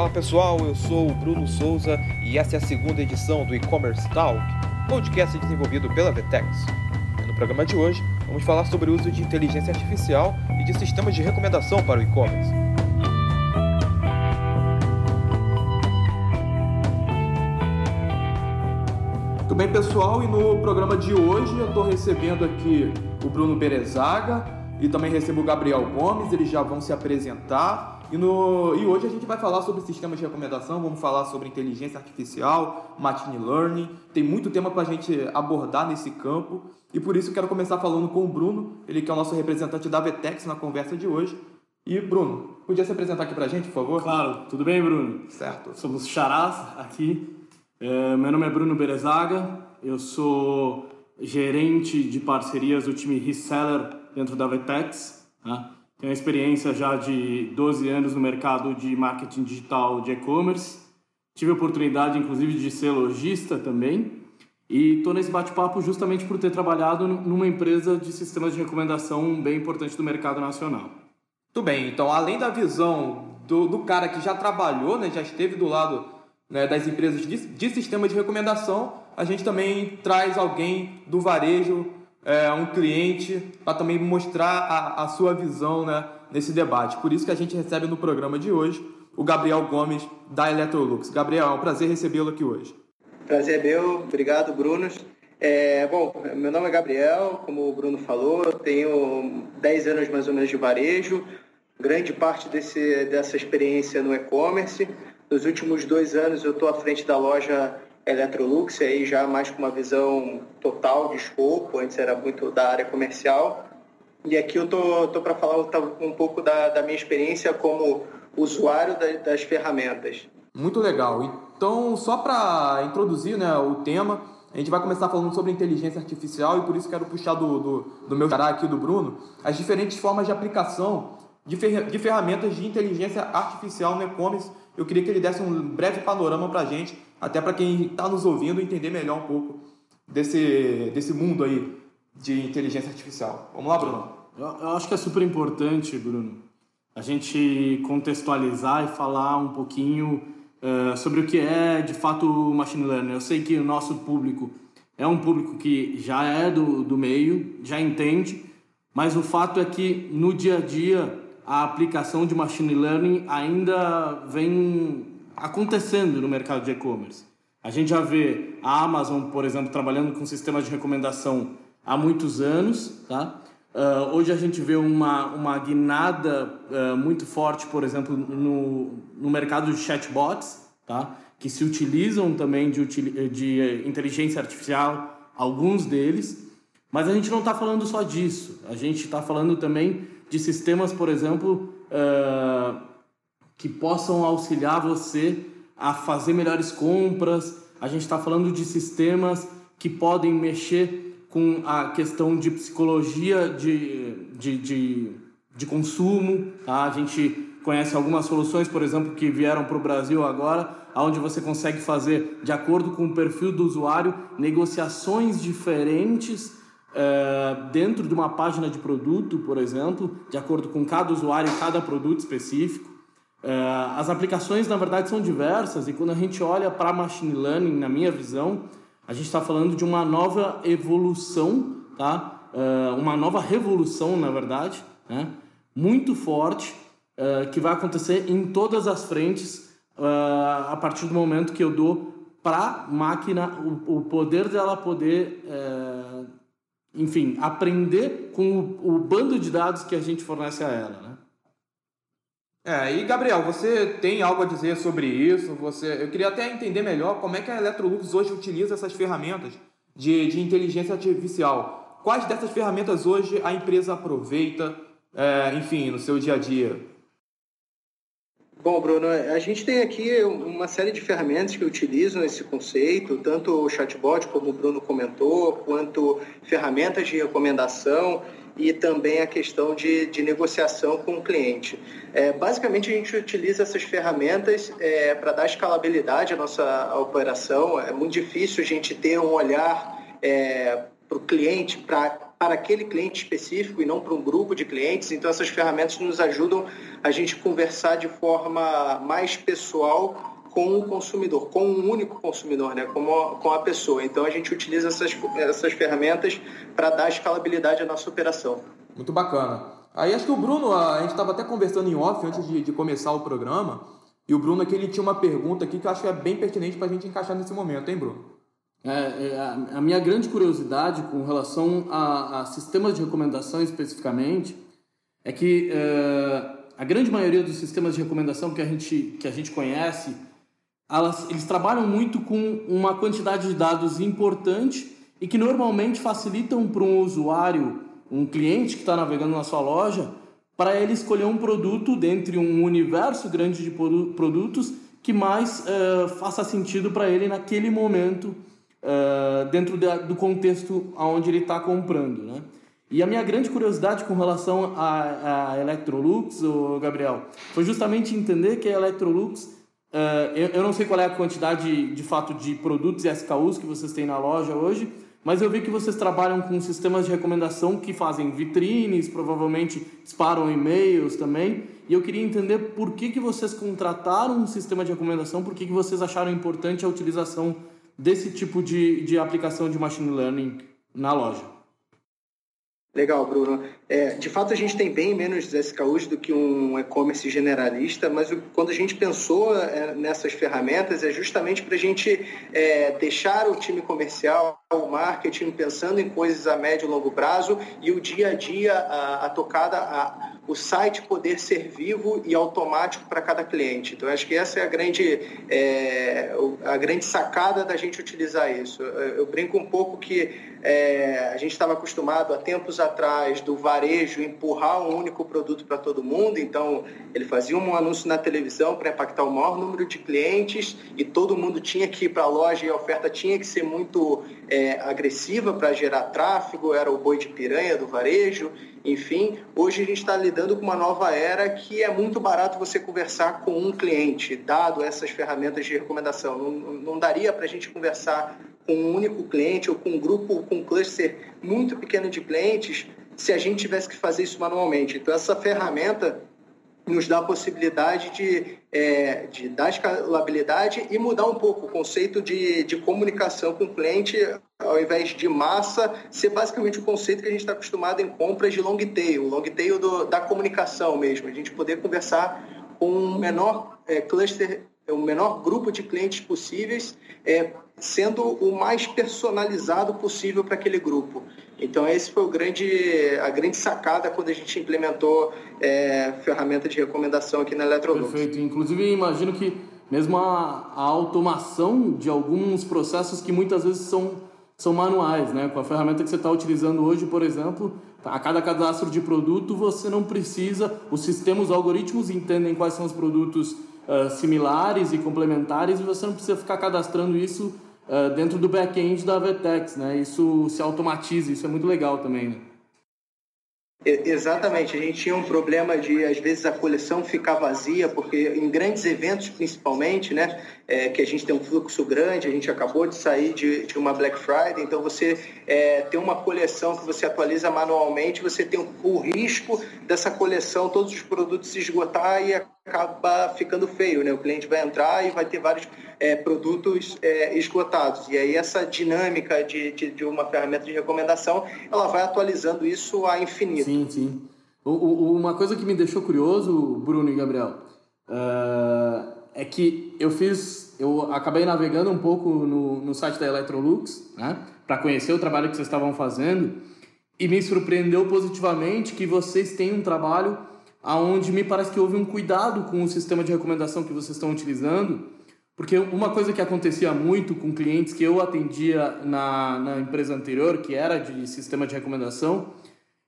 Fala pessoal, eu sou o Bruno Souza e essa é a segunda edição do E-Commerce Talk, podcast desenvolvido pela Vetex. No programa de hoje, vamos falar sobre o uso de inteligência artificial e de sistemas de recomendação para o e-commerce. Tudo bem, pessoal? E no programa de hoje eu estou recebendo aqui o Bruno Berezaga e também recebo o Gabriel Gomes, eles já vão se apresentar. E, no, e hoje a gente vai falar sobre sistemas de recomendação, vamos falar sobre inteligência artificial, machine learning. Tem muito tema para a gente abordar nesse campo. E por isso eu quero começar falando com o Bruno, ele que é o nosso representante da Vetex na conversa de hoje. E Bruno, podia se apresentar aqui para a gente, por favor? Claro, tudo bem, Bruno? Certo. Somos Charás aqui. É, meu nome é Bruno Berezaga, eu sou gerente de parcerias do time Reseller dentro da Vetex. Né? Tenho experiência já de 12 anos no mercado de marketing digital de e-commerce. Tive a oportunidade, inclusive, de ser lojista também. E estou nesse bate-papo justamente por ter trabalhado numa empresa de sistemas de recomendação bem importante do mercado nacional. Tudo bem, então além da visão do, do cara que já trabalhou, né, já esteve do lado né, das empresas de, de sistema de recomendação, a gente também traz alguém do varejo é, um cliente para também mostrar a, a sua visão né, nesse debate. Por isso que a gente recebe no programa de hoje o Gabriel Gomes da Electrolux. Gabriel, é um prazer recebê-lo aqui hoje. Prazer é meu, obrigado Bruno. É, bom, meu nome é Gabriel, como o Bruno falou, eu tenho 10 anos mais ou menos de varejo, grande parte desse, dessa experiência no e-commerce. Nos últimos dois anos eu estou à frente da loja Electrolux, aí já mais com uma visão total de escopo, antes era muito da área comercial. E aqui eu tô, tô para falar um pouco da, da, minha experiência como usuário das, das ferramentas. Muito legal. Então, só para introduzir né, o tema, a gente vai começar falando sobre inteligência artificial e por isso quero puxar do, do, do meu xará aqui, do Bruno, as diferentes formas de aplicação de, fer de ferramentas de inteligência artificial no e-commerce. Eu queria que ele desse um breve panorama para a gente até para quem está nos ouvindo entender melhor um pouco desse, desse mundo aí de inteligência artificial. Vamos lá, Bruno? Eu, eu acho que é super importante, Bruno, a gente contextualizar e falar um pouquinho uh, sobre o que é de fato machine learning. Eu sei que o nosso público é um público que já é do, do meio, já entende, mas o fato é que no dia a dia a aplicação de machine learning ainda vem acontecendo no mercado de e-commerce. A gente já vê a Amazon, por exemplo, trabalhando com sistemas de recomendação há muitos anos, tá? Uh, hoje a gente vê uma, uma guinada uh, muito forte, por exemplo, no, no mercado de chatbots, tá? que se utilizam também de, de inteligência artificial, alguns deles, mas a gente não está falando só disso. A gente está falando também de sistemas, por exemplo, uh, que possam auxiliar você a fazer melhores compras. A gente está falando de sistemas que podem mexer com a questão de psicologia de, de, de, de consumo. Tá? A gente conhece algumas soluções, por exemplo, que vieram para o Brasil agora, onde você consegue fazer, de acordo com o perfil do usuário, negociações diferentes é, dentro de uma página de produto, por exemplo, de acordo com cada usuário e cada produto específico. É, as aplicações, na verdade, são diversas e quando a gente olha para machine learning, na minha visão, a gente está falando de uma nova evolução, tá? É, uma nova revolução, na verdade, né? muito forte, é, que vai acontecer em todas as frentes a partir do momento que eu dou para máquina o, poder dela poder, enfim, aprender com o, o bando de dados que a gente fornece a ela. Né? É, e Gabriel, você tem algo a dizer sobre isso? Você, eu queria até entender melhor como é que a Electrolux hoje utiliza essas ferramentas de, de inteligência artificial. Quais dessas ferramentas hoje a empresa aproveita, é, enfim, no seu dia a dia? Bom, Bruno, a gente tem aqui uma série de ferramentas que utilizam esse conceito, tanto o chatbot, como o Bruno comentou, quanto ferramentas de recomendação e também a questão de, de negociação com o cliente. É, basicamente, a gente utiliza essas ferramentas é, para dar escalabilidade à nossa operação. É muito difícil a gente ter um olhar é, para o cliente, para para aquele cliente específico e não para um grupo de clientes. Então, essas ferramentas nos ajudam a gente conversar de forma mais pessoal com o consumidor, com um único consumidor, né? com, a, com a pessoa. Então, a gente utiliza essas, essas ferramentas para dar escalabilidade à nossa operação. Muito bacana. Aí acho que o Bruno, a gente estava até conversando em off antes de, de, começar o programa, e o Bruno aqui ele tinha uma pergunta aqui que eu acho que é bem pertinente para a gente encaixar nesse momento, hein, Bruno? É, é, a minha grande curiosidade com relação a, a sistemas de recomendação especificamente é que é, a grande maioria dos sistemas de recomendação que a gente, que a gente conhece, elas, eles trabalham muito com uma quantidade de dados importante e que normalmente facilitam para um usuário um cliente que está navegando na sua loja para ele escolher um produto dentre um universo grande de produtos que mais uh, faça sentido para ele naquele momento uh, dentro do contexto onde ele está comprando, né? E a minha grande curiosidade com relação a Electrolux, Gabriel, foi justamente entender que a Electrolux, uh, eu, eu não sei qual é a quantidade de fato de produtos e SKUs que vocês têm na loja hoje, mas eu vi que vocês trabalham com sistemas de recomendação que fazem vitrines, provavelmente disparam e-mails também. E eu queria entender por que, que vocês contrataram um sistema de recomendação, por que, que vocês acharam importante a utilização desse tipo de, de aplicação de machine learning na loja. Legal, Bruno. É, de fato, a gente tem bem menos SKUs do que um e-commerce generalista, mas quando a gente pensou é, nessas ferramentas é justamente para a gente é, deixar o time comercial, o marketing pensando em coisas a médio e longo prazo e o dia a dia, a, a tocada, a, o site poder ser vivo e automático para cada cliente. Então, acho que essa é a grande, é, a grande sacada da gente utilizar isso. Eu brinco um pouco que é, a gente estava acostumado há tempos atrás do empurrar um único produto para todo mundo, então ele fazia um anúncio na televisão para impactar o maior número de clientes e todo mundo tinha que ir para a loja e a oferta tinha que ser muito é, agressiva para gerar tráfego, era o boi de piranha do varejo. Enfim, hoje a gente está lidando com uma nova era que é muito barato você conversar com um cliente, dado essas ferramentas de recomendação. Não, não daria para a gente conversar com um único cliente ou com um grupo, com um cluster muito pequeno de clientes, se a gente tivesse que fazer isso manualmente. Então, essa ferramenta nos dá a possibilidade de, é, de dar escalabilidade e mudar um pouco o conceito de, de comunicação com o cliente, ao invés de massa, ser basicamente o conceito que a gente está acostumado em compras de long tail, long tail do, da comunicação mesmo, a gente poder conversar com o menor é, cluster, o menor grupo de clientes possíveis, é, sendo o mais personalizado possível para aquele grupo. Então esse foi o grande, a grande sacada quando a gente implementou é, ferramenta de recomendação aqui na Electrolux. Perfeito. Inclusive imagino que mesmo a, a, automação de alguns processos que muitas vezes são, são manuais, né? Com a ferramenta que você está utilizando hoje, por exemplo, a cada cadastro de produto você não precisa, os sistemas, os algoritmos entendem quais são os produtos uh, similares e complementares e você não precisa ficar cadastrando isso uh, dentro do back-end da Vertex, né? Isso se automatiza, isso é muito legal também, né? Exatamente, a gente tinha um problema de às vezes a coleção ficar vazia, porque em grandes eventos principalmente, né, é, que a gente tem um fluxo grande, a gente acabou de sair de, de uma Black Friday, então você é, tem uma coleção que você atualiza manualmente, você tem o, o risco dessa coleção, todos os produtos se esgotar e acaba ficando feio, né? O cliente vai entrar e vai ter vários é, produtos é, esgotados. E aí essa dinâmica de, de, de, uma ferramenta de recomendação, ela vai atualizando isso a infinito. Sim, sim. O, o, uma coisa que me deixou curioso, Bruno e Gabriel, uh, é que eu fiz, eu acabei navegando um pouco no, no site da Electrolux, né? Para conhecer o trabalho que vocês estavam fazendo e me surpreendeu positivamente que vocês têm um trabalho aonde me parece que houve um cuidado com o sistema de recomendação que vocês estão utilizando, porque uma coisa que acontecia muito com clientes que eu atendia na, na empresa anterior, que era de sistema de recomendação,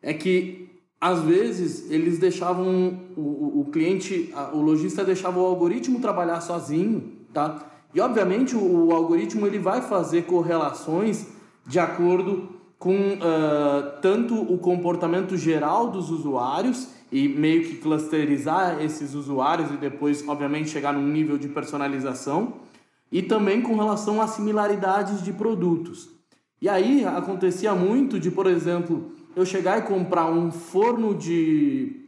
é que às vezes eles deixavam o, o cliente, o lojista deixava o algoritmo trabalhar sozinho, tá? E obviamente o, o algoritmo ele vai fazer correlações de acordo com uh, tanto o comportamento geral dos usuários e meio que clusterizar esses usuários e depois, obviamente, chegar num nível de personalização e também com relação a similaridades de produtos. E aí acontecia muito de, por exemplo, eu chegar e comprar um forno de,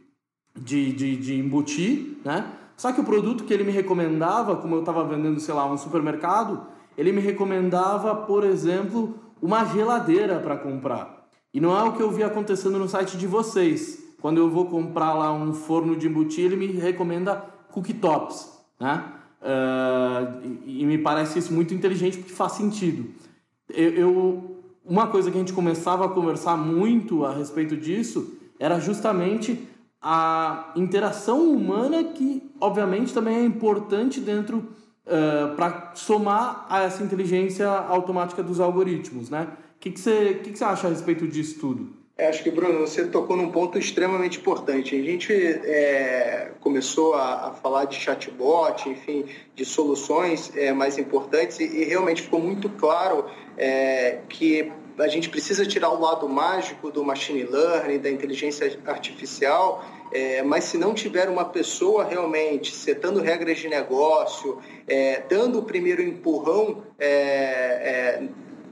de, de, de embutir, né? Só que o produto que ele me recomendava, como eu estava vendendo, sei lá, um supermercado, ele me recomendava, por exemplo, uma geladeira para comprar. E não é o que eu vi acontecendo no site de vocês. Quando eu vou comprar lá um forno de embutir, ele me recomenda cooktops, né? Uh, e, e me parece isso muito inteligente porque faz sentido. Eu, eu, uma coisa que a gente começava a conversar muito a respeito disso era justamente a interação humana que, obviamente, também é importante dentro uh, para somar a essa inteligência automática dos algoritmos, né? O que, que, você, que, que você acha a respeito disso tudo? É, acho que, Bruno, você tocou num ponto extremamente importante. A gente é, começou a, a, falar de chatbot, enfim, de soluções é, mais importantes e, e, realmente ficou muito claro é, que a gente precisa tirar o lado mágico do machine learning, da inteligência artificial é, mas se não tiver uma pessoa realmente setando regras de negócio, é, dando o primeiro empurrão é, é,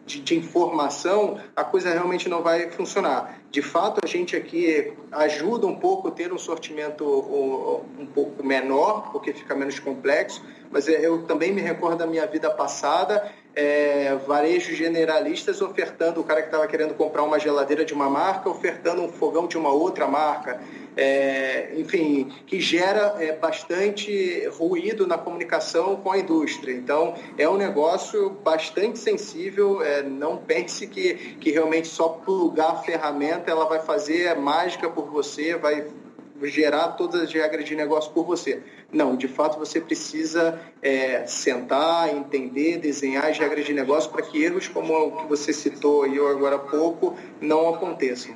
de, de, informação, a coisa realmente não vai funcionar. De fato, a gente aqui ajuda um pouco ter um sortimento um, um pouco menor, porque fica menos complexo, mas eu também me recordo da minha vida passada é, varejos generalistas ofertando, o cara que estava querendo comprar uma geladeira de uma marca, ofertando um fogão de uma outra marca. É, enfim, que gera é, bastante ruído na comunicação com a indústria. Então, é um negócio bastante sensível. É, não pense que, que realmente só plugar a ferramenta ela vai fazer mágica por você, vai gerar todas as regras de negócio por você. Não, de fato você precisa é, sentar, entender, desenhar as regras de negócio para que erros como o que você citou aí agora há pouco não aconteçam.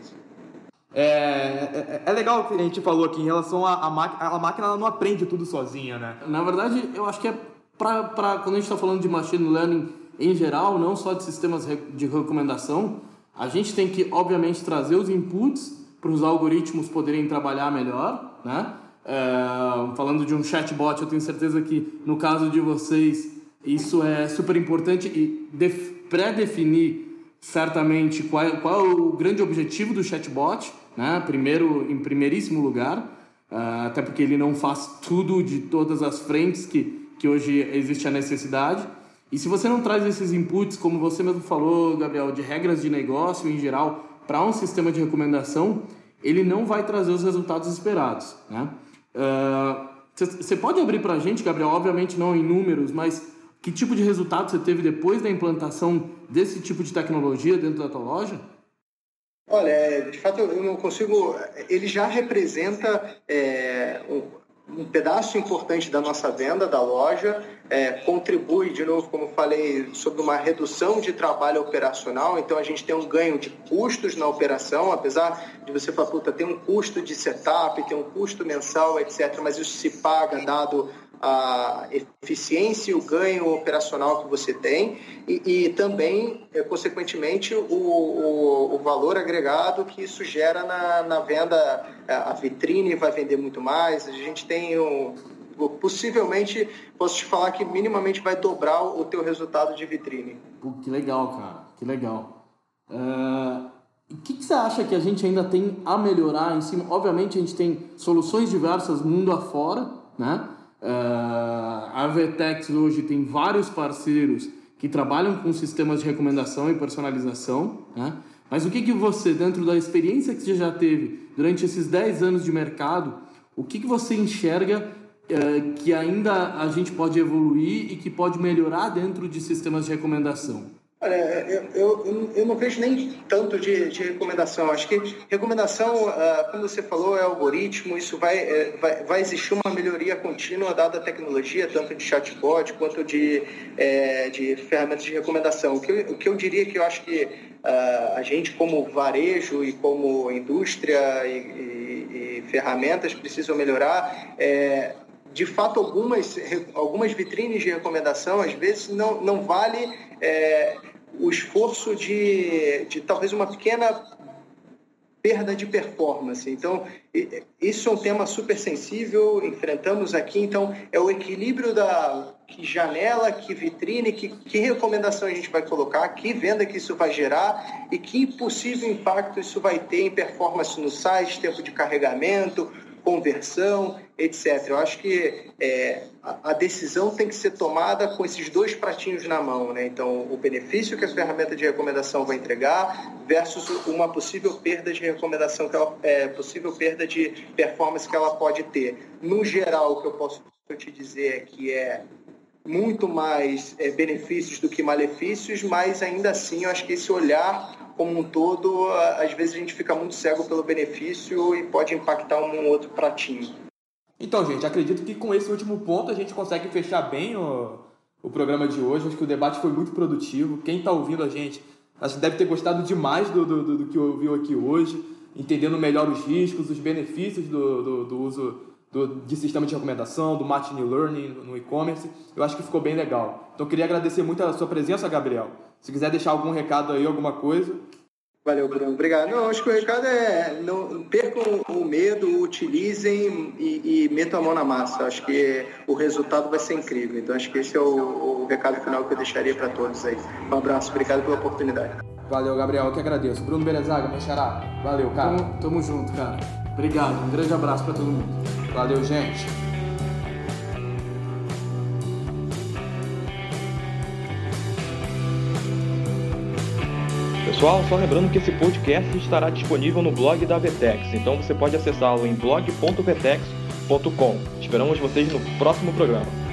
É, é, é, legal o que a gente falou aqui em relação à máquina. A máquina ela não aprende tudo sozinha, né? Na verdade, eu acho que é para quando a gente está falando de machine learning em geral, não só de sistemas de recomendação, a gente tem que, obviamente, trazer os inputs para os algoritmos poderem trabalhar melhor, né? É, falando de um chatbot, eu tenho certeza que no caso de vocês isso é super importante e pré-definir certamente qual é, qual é o grande objetivo do chatbot, né? Primeiro, em primeiríssimo lugar, uh, até porque ele não faz tudo de todas as frentes que, que hoje existe a necessidade. E se você não traz esses inputs, como você mesmo falou, Gabriel, de regras de negócio em geral, para um sistema de recomendação, ele não vai trazer os resultados esperados. Né? Você uh, pode abrir para a gente, Gabriel, obviamente não em números, mas que tipo de resultado você teve depois da implantação desse tipo de tecnologia dentro da tua loja? Olha, é, de fato eu não consigo. Ele já representa é, um pedaço importante da nossa venda da loja, é, contribui, de novo, como falei, sobre uma redução de trabalho operacional, então a gente tem um ganho de custos na operação, apesar de você falar, puta, tem um custo de setup, tem um custo mensal, etc., mas isso se paga dado a eficiência e o ganho operacional que você tem e, e também, é, consequentemente, o, o, o, valor agregado que isso gera na, na venda. A vitrine vai vender muito mais, a gente tem um, possivelmente, posso te falar que minimamente vai dobrar o teu resultado de vitrine. Pô, que legal, cara, que legal. Uh, o que, que, você acha que a gente ainda tem a melhorar em cima? Obviamente, a gente tem soluções diversas mundo afora, né? A Vetex hoje tem vários parceiros que trabalham com sistemas de recomendação e personalização, né? Mas o que, que você, dentro da experiência que você já teve durante esses 10 anos de mercado, o que, que você enxerga uh, que ainda a gente pode evoluir e que pode melhorar dentro de sistemas de recomendação? Olha, eu, eu, eu não vejo nem tanto de, de recomendação. Acho que recomendação, uh, como você falou, é algoritmo, isso vai, é, vai, vai existir uma melhoria contínua dada a tecnologia, tanto de chatbot quanto de, é, de ferramentas de recomendação. O que, eu, o que eu diria que eu acho que uh, a gente, como varejo e como indústria e, e, e ferramentas, precisam melhorar é, de fato, algumas, algumas vitrines de recomendação, às vezes, não, não vale é, o esforço de, de talvez uma pequena perda de performance. Então, isso é um tema super sensível, enfrentamos aqui. Então, é o equilíbrio da que janela, que vitrine, que, que recomendação a gente vai colocar, que venda que isso vai gerar e que possível impacto isso vai ter em performance no site, tempo de carregamento, conversão, etc. Eu acho que é, a, a, decisão tem que ser tomada com esses dois pratinhos na mão, né? Então, o benefício que a ferramenta de recomendação vai entregar versus uma possível perda de recomendação, que ela, é, possível perda de performance que ela pode ter. No geral, o que eu posso te dizer é que é muito mais é, benefícios do que malefícios, mas ainda assim eu acho que esse olhar como um todo, às vezes a gente fica muito cego pelo benefício e pode impactar um outro pratinho. Então, gente, acredito que com esse último ponto a gente consegue fechar bem o, o programa de hoje. Acho que o debate foi muito produtivo. Quem está ouvindo a gente, acho que deve ter gostado demais do, do, do, que ouviu aqui hoje, entendendo melhor os riscos, os benefícios do, do, do uso do, de sistema de recomendação, do machine learning no e-commerce. Eu acho que ficou bem legal. Então, queria agradecer muito a sua presença, Gabriel. Se quiser deixar algum recado aí, alguma coisa. Valeu, Bruno. Obrigado. Não, acho que o recado é não percam o medo, utilizem e, e metam a mão na massa. Acho que o resultado vai ser incrível. Então, acho que esse é o, o recado final que eu deixaria para todos aí. Um abraço. Obrigado pela oportunidade. Valeu, Gabriel. Eu que agradeço. Bruno Berezaga, meu xará. Valeu, cara. Tamo, tamo junto, cara. Obrigado. Um grande abraço para todo mundo. Valeu, gente. Pessoal, só lembrando que esse podcast estará disponível no blog da Vetex, então você pode acessá-lo em blog.vetex.com. Esperamos vocês no próximo programa.